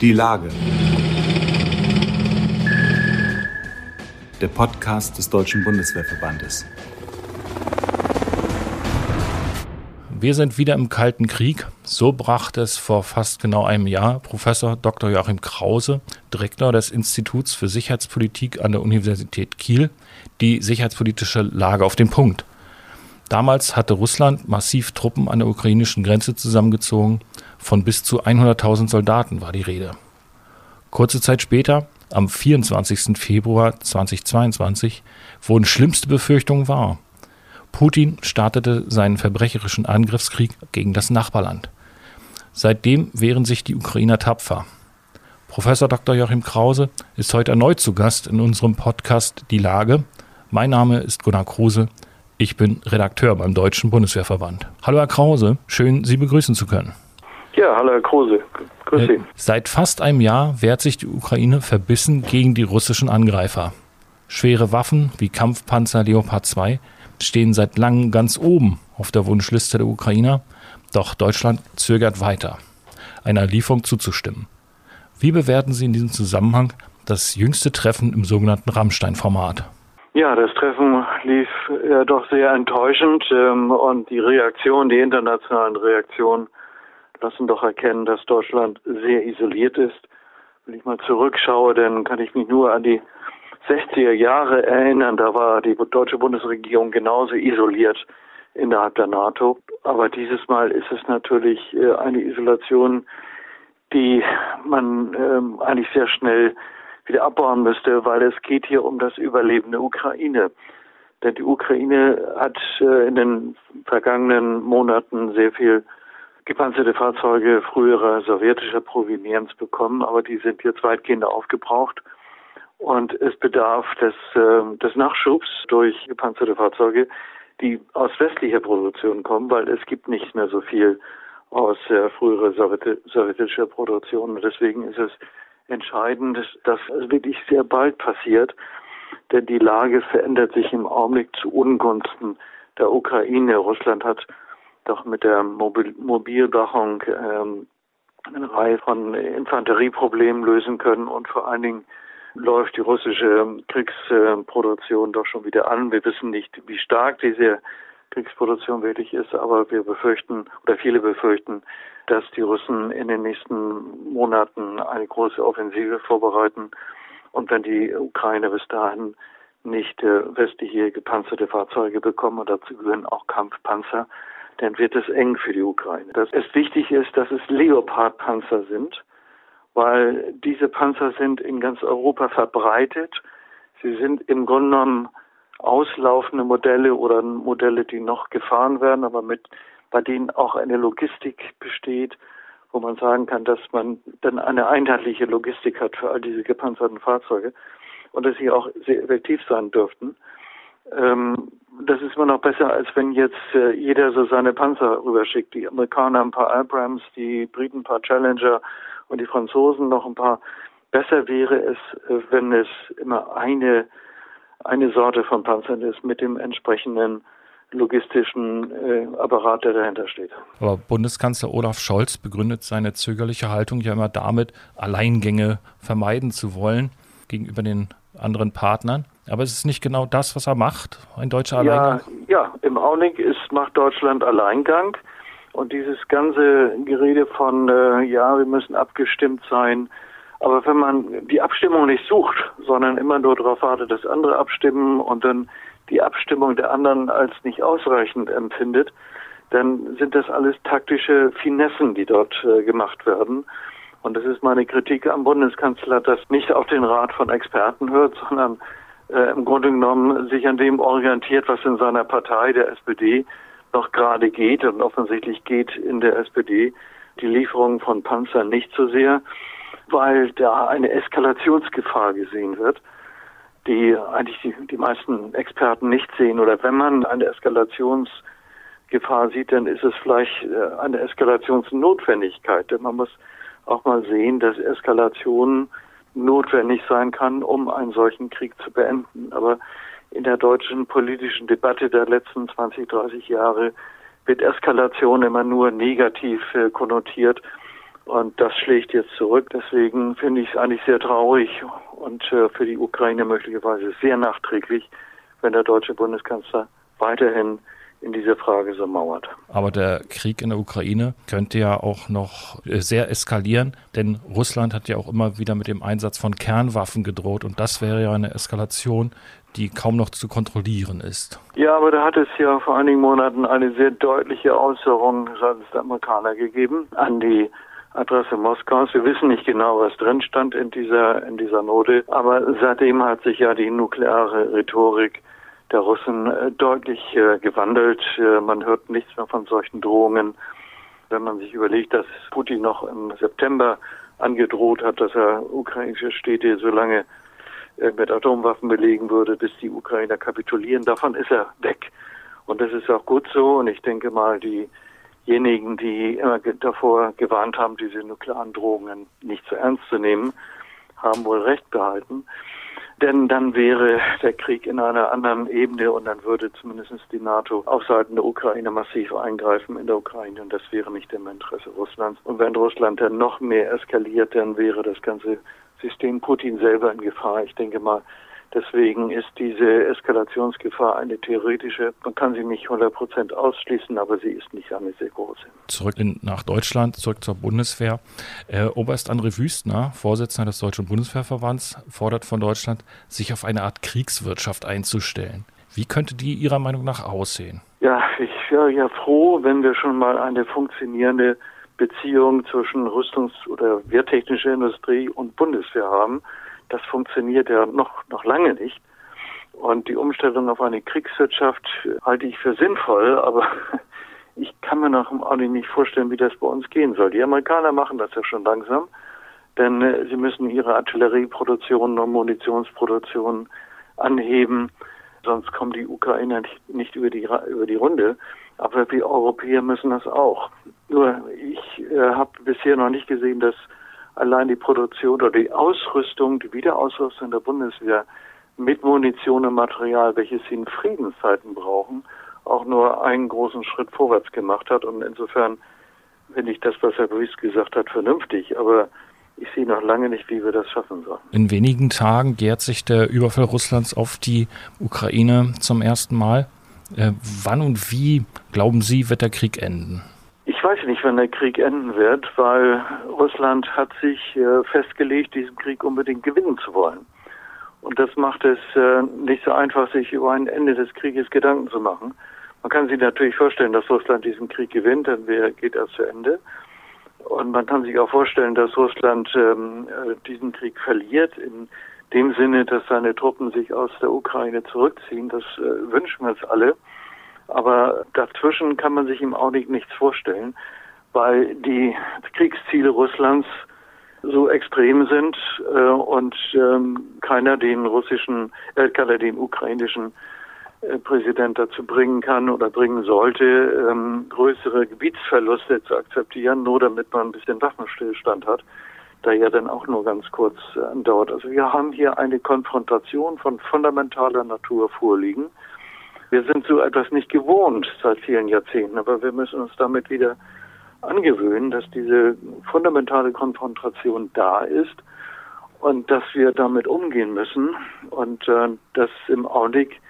Die Lage. Der Podcast des Deutschen Bundeswehrverbandes. Wir sind wieder im Kalten Krieg. So brachte es vor fast genau einem Jahr Professor Dr. Joachim Krause, Direktor des Instituts für Sicherheitspolitik an der Universität Kiel, die sicherheitspolitische Lage auf den Punkt. Damals hatte Russland massiv Truppen an der ukrainischen Grenze zusammengezogen. Von bis zu 100.000 Soldaten war die Rede. Kurze Zeit später, am 24. Februar 2022, wurden schlimmste Befürchtungen wahr. Putin startete seinen verbrecherischen Angriffskrieg gegen das Nachbarland. Seitdem wehren sich die Ukrainer tapfer. Professor Dr. Joachim Krause ist heute erneut zu Gast in unserem Podcast Die Lage. Mein Name ist Gunnar Kruse. Ich bin Redakteur beim Deutschen Bundeswehrverband. Hallo Herr Krause, schön Sie begrüßen zu können. Ja, hallo Herr Kruse. Grüß Sie. Äh, seit fast einem Jahr wehrt sich die Ukraine verbissen gegen die russischen Angreifer. Schwere Waffen wie Kampfpanzer Leopard 2 stehen seit langem ganz oben auf der Wunschliste der Ukrainer, doch Deutschland zögert weiter, einer Lieferung zuzustimmen. Wie bewerten Sie in diesem Zusammenhang das jüngste Treffen im sogenannten Rammstein-Format? Ja, das Treffen lief ja doch sehr enttäuschend ähm, und die Reaktion, die internationalen Reaktionen lassen doch erkennen, dass Deutschland sehr isoliert ist. Wenn ich mal zurückschaue, dann kann ich mich nur an die 60er Jahre erinnern, da war die deutsche Bundesregierung genauso isoliert innerhalb der NATO. Aber dieses Mal ist es natürlich äh, eine Isolation, die man ähm, eigentlich sehr schnell wieder abbauen müsste, weil es geht hier um das Überleben der Ukraine. Denn die Ukraine hat äh, in den vergangenen Monaten sehr viel gepanzerte Fahrzeuge früherer sowjetischer Provenienz bekommen, aber die sind jetzt weitgehend aufgebraucht. Und es bedarf des, äh, des Nachschubs durch gepanzerte Fahrzeuge, die aus westlicher Produktion kommen, weil es gibt nicht mehr so viel aus äh, früherer sowjetischer Produktion. Und deswegen ist es entscheidend, dass es wirklich sehr bald passiert, denn die Lage verändert sich im Augenblick zu Ungunsten der Ukraine. Russland hat doch mit der Mobil Mobilwachung ähm, eine Reihe von Infanterieproblemen lösen können und vor allen Dingen läuft die russische Kriegsproduktion doch schon wieder an. Wir wissen nicht, wie stark diese Kriegsproduktion wirklich ist, aber wir befürchten oder viele befürchten, dass die Russen in den nächsten Monaten eine große Offensive vorbereiten und wenn die Ukraine bis dahin nicht äh, westliche gepanzerte Fahrzeuge bekommen und dazu gehören auch Kampfpanzer, dann wird es eng für die Ukraine. Dass es wichtig ist, dass es Leopard-Panzer sind weil diese Panzer sind in ganz Europa verbreitet. Sie sind im Grunde genommen auslaufende Modelle oder Modelle, die noch gefahren werden, aber mit, bei denen auch eine Logistik besteht, wo man sagen kann, dass man dann eine einheitliche Logistik hat für all diese gepanzerten Fahrzeuge und dass sie auch sehr effektiv sein dürften. Ähm, das ist immer noch besser, als wenn jetzt äh, jeder so seine Panzer rüberschickt. Die Amerikaner ein paar Abrams, die Briten ein paar Challenger und die Franzosen noch ein paar. Besser wäre es, äh, wenn es immer eine, eine Sorte von Panzern ist mit dem entsprechenden logistischen äh, Apparat, der dahinter steht. Aber Bundeskanzler Olaf Scholz begründet seine zögerliche Haltung ja immer damit, Alleingänge vermeiden zu wollen gegenüber den anderen Partnern. Aber es ist nicht genau das, was er macht, ein deutscher Alleingang? Ja, ja im Augenblick ist, macht Deutschland Alleingang. Und dieses ganze Gerede von, äh, ja, wir müssen abgestimmt sein. Aber wenn man die Abstimmung nicht sucht, sondern immer nur darauf wartet, dass andere abstimmen und dann die Abstimmung der anderen als nicht ausreichend empfindet, dann sind das alles taktische Finessen, die dort äh, gemacht werden. Und das ist meine Kritik am Bundeskanzler, dass nicht auf den Rat von Experten hört, sondern äh, im Grunde genommen sich an dem orientiert, was in seiner Partei, der SPD, noch gerade geht. Und offensichtlich geht in der SPD die Lieferung von Panzern nicht so sehr, weil da eine Eskalationsgefahr gesehen wird, die eigentlich die, die meisten Experten nicht sehen. Oder wenn man eine Eskalationsgefahr sieht, dann ist es vielleicht äh, eine Eskalationsnotwendigkeit. Denn man muss auch mal sehen, dass Eskalation notwendig sein kann, um einen solchen Krieg zu beenden. Aber in der deutschen politischen Debatte der letzten 20, 30 Jahre wird Eskalation immer nur negativ äh, konnotiert. Und das schlägt jetzt zurück. Deswegen finde ich es eigentlich sehr traurig und äh, für die Ukraine möglicherweise sehr nachträglich, wenn der deutsche Bundeskanzler weiterhin in dieser Frage so mauert. Aber der Krieg in der Ukraine könnte ja auch noch äh, sehr eskalieren, denn Russland hat ja auch immer wieder mit dem Einsatz von Kernwaffen gedroht und das wäre ja eine Eskalation, die kaum noch zu kontrollieren ist. Ja, aber da hat es ja vor einigen Monaten eine sehr deutliche Äußerung seitens der Amerikaner gegeben an die Adresse Moskaus. Wir wissen nicht genau, was drin stand in dieser, in dieser Note, aber seitdem hat sich ja die nukleare Rhetorik der Russen äh, deutlich äh, gewandelt. Äh, man hört nichts mehr von solchen Drohungen. Wenn man sich überlegt, dass Putin noch im September angedroht hat, dass er ukrainische Städte so lange mit Atomwaffen belegen würde, bis die Ukrainer kapitulieren, davon ist er weg. Und das ist auch gut so. Und ich denke mal, diejenigen, die immer davor gewarnt haben, diese nuklearen Drohungen nicht zu ernst zu nehmen, haben wohl recht behalten. Denn dann wäre der Krieg in einer anderen Ebene und dann würde zumindest die NATO auf Seiten der Ukraine massiv eingreifen in der Ukraine und das wäre nicht im Interesse Russlands. Und wenn Russland dann noch mehr eskaliert, dann wäre das ganze System Putin selber in Gefahr. Ich denke mal, Deswegen ist diese Eskalationsgefahr eine theoretische. Man kann sie nicht 100 Prozent ausschließen, aber sie ist nicht eine sehr große. Zurück in, nach Deutschland, zurück zur Bundeswehr. Äh, Oberst André Wüstner, Vorsitzender des Deutschen Bundeswehrverbands, fordert von Deutschland, sich auf eine Art Kriegswirtschaft einzustellen. Wie könnte die Ihrer Meinung nach aussehen? Ja, ich wäre ja froh, wenn wir schon mal eine funktionierende Beziehung zwischen Rüstungs- oder wehrtechnischer Industrie und Bundeswehr haben das funktioniert ja noch, noch lange nicht. Und die Umstellung auf eine Kriegswirtschaft halte ich für sinnvoll, aber ich kann mir noch im Augenblick nicht vorstellen, wie das bei uns gehen soll. Die Amerikaner machen das ja schon langsam, denn äh, sie müssen ihre Artillerieproduktion und Munitionsproduktion anheben, sonst kommen die Ukrainer nicht, nicht über, die, über die Runde. Aber wir Europäer müssen das auch. Nur ich äh, habe bisher noch nicht gesehen, dass allein die Produktion oder die Ausrüstung, die Wiederausrüstung der Bundeswehr mit Munition und Material, welches sie in Friedenszeiten brauchen, auch nur einen großen Schritt vorwärts gemacht hat. Und insofern finde ich das, was Herr Briest gesagt hat, vernünftig. Aber ich sehe noch lange nicht, wie wir das schaffen sollen. In wenigen Tagen jährt sich der Überfall Russlands auf die Ukraine zum ersten Mal. Äh, wann und wie, glauben Sie, wird der Krieg enden? Ich weiß nicht, wann der Krieg enden wird, weil Russland hat sich äh, festgelegt, diesen Krieg unbedingt gewinnen zu wollen. Und das macht es äh, nicht so einfach, sich über ein Ende des Krieges Gedanken zu machen. Man kann sich natürlich vorstellen, dass Russland diesen Krieg gewinnt, dann geht er zu Ende. Und man kann sich auch vorstellen, dass Russland ähm, äh, diesen Krieg verliert, in dem Sinne, dass seine Truppen sich aus der Ukraine zurückziehen. Das wünschen wir uns alle. Aber dazwischen kann man sich im Augenblick nichts vorstellen, weil die Kriegsziele Russlands so extrem sind äh, und ähm, keiner den russischen, äh, keiner den ukrainischen äh, Präsident dazu bringen kann oder bringen sollte, ähm, größere Gebietsverluste zu akzeptieren, nur damit man ein bisschen Waffenstillstand hat, da ja dann auch nur ganz kurz äh, andauert. Also wir haben hier eine Konfrontation von fundamentaler Natur vorliegen wir sind so etwas nicht gewohnt seit vielen Jahrzehnten, aber wir müssen uns damit wieder angewöhnen, dass diese fundamentale Konfrontation da ist und dass wir damit umgehen müssen. Und äh, dass im Augenblick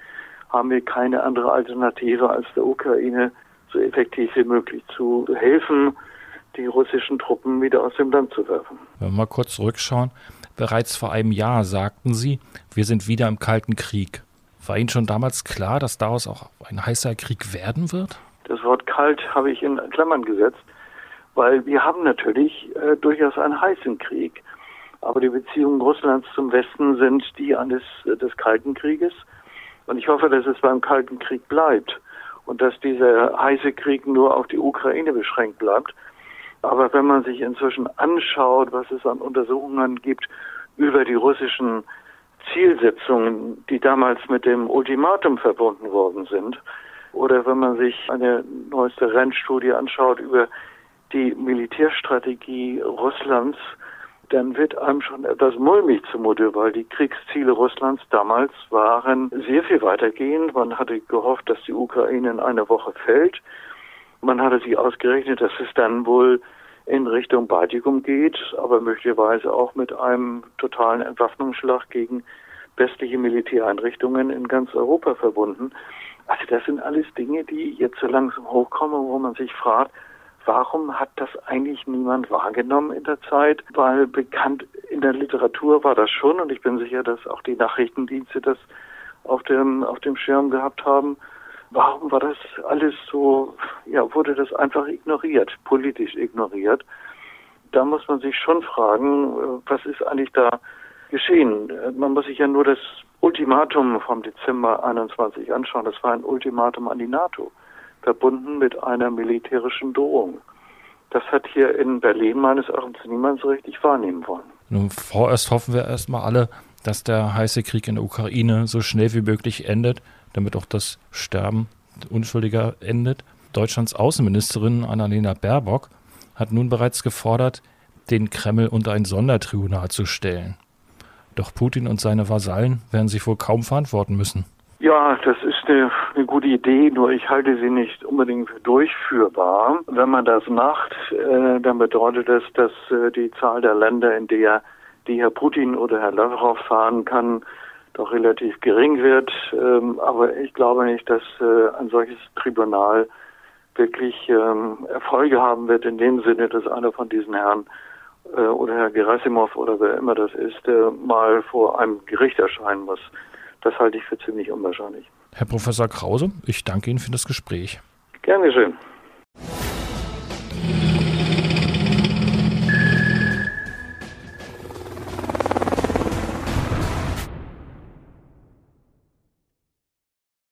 haben wir keine andere Alternative, als der Ukraine so effektiv wie möglich zu helfen, die russischen Truppen wieder aus dem Land zu werfen. Wenn wir mal kurz zurückschauen, bereits vor einem Jahr sagten Sie, wir sind wieder im Kalten Krieg. War Ihnen schon damals klar, dass daraus auch ein heißer Krieg werden wird? Das Wort kalt habe ich in Klammern gesetzt, weil wir haben natürlich äh, durchaus einen heißen Krieg. Aber die Beziehungen Russlands zum Westen sind die eines äh, des Kalten Krieges. Und ich hoffe, dass es beim Kalten Krieg bleibt und dass dieser heiße Krieg nur auf die Ukraine beschränkt bleibt. Aber wenn man sich inzwischen anschaut, was es an Untersuchungen gibt über die russischen Zielsetzungen, die damals mit dem Ultimatum verbunden worden sind, oder wenn man sich eine neueste Rennstudie anschaut über die Militärstrategie Russlands, dann wird einem schon etwas mulmig zumute, weil die Kriegsziele Russlands damals waren sehr viel weitergehend. Man hatte gehofft, dass die Ukraine in einer Woche fällt. Man hatte sich ausgerechnet, dass es dann wohl in Richtung Baltikum geht, aber möglicherweise auch mit einem totalen Entwaffnungsschlag gegen westliche Militäreinrichtungen in ganz Europa verbunden. Also das sind alles Dinge, die jetzt so langsam hochkommen, wo man sich fragt, warum hat das eigentlich niemand wahrgenommen in der Zeit? Weil bekannt in der Literatur war das schon und ich bin sicher, dass auch die Nachrichtendienste das auf dem, auf dem Schirm gehabt haben. Warum war das alles so, ja, wurde das einfach ignoriert, politisch ignoriert? Da muss man sich schon fragen, äh, was ist eigentlich da geschehen? Man muss sich ja nur das Ultimatum vom Dezember 21 anschauen. Das war ein Ultimatum an die NATO, verbunden mit einer militärischen Drohung. Das hat hier in Berlin meines Erachtens niemand so richtig wahrnehmen wollen. Nun, vorerst hoffen wir erstmal alle, dass der heiße Krieg in der Ukraine so schnell wie möglich endet, damit auch das Sterben Unschuldiger endet. Deutschlands Außenministerin Annalena Baerbock hat nun bereits gefordert, den Kreml unter ein Sondertribunal zu stellen. Doch Putin und seine Vasallen werden sich wohl kaum verantworten müssen. Ja, das ist eine, eine, gute Idee, nur ich halte sie nicht unbedingt für durchführbar. Wenn man das macht, äh, dann bedeutet das, dass äh, die Zahl der Länder, in der die Herr Putin oder Herr Lavrov fahren kann, doch relativ gering wird. Ähm, aber ich glaube nicht, dass äh, ein solches Tribunal wirklich ähm, Erfolge haben wird in dem Sinne, dass einer von diesen Herren äh, oder Herr Gerasimov oder wer immer das ist, äh, mal vor einem Gericht erscheinen muss. Das halte ich für ziemlich unwahrscheinlich. Herr Professor Krause, ich danke Ihnen für das Gespräch. Gern geschehen.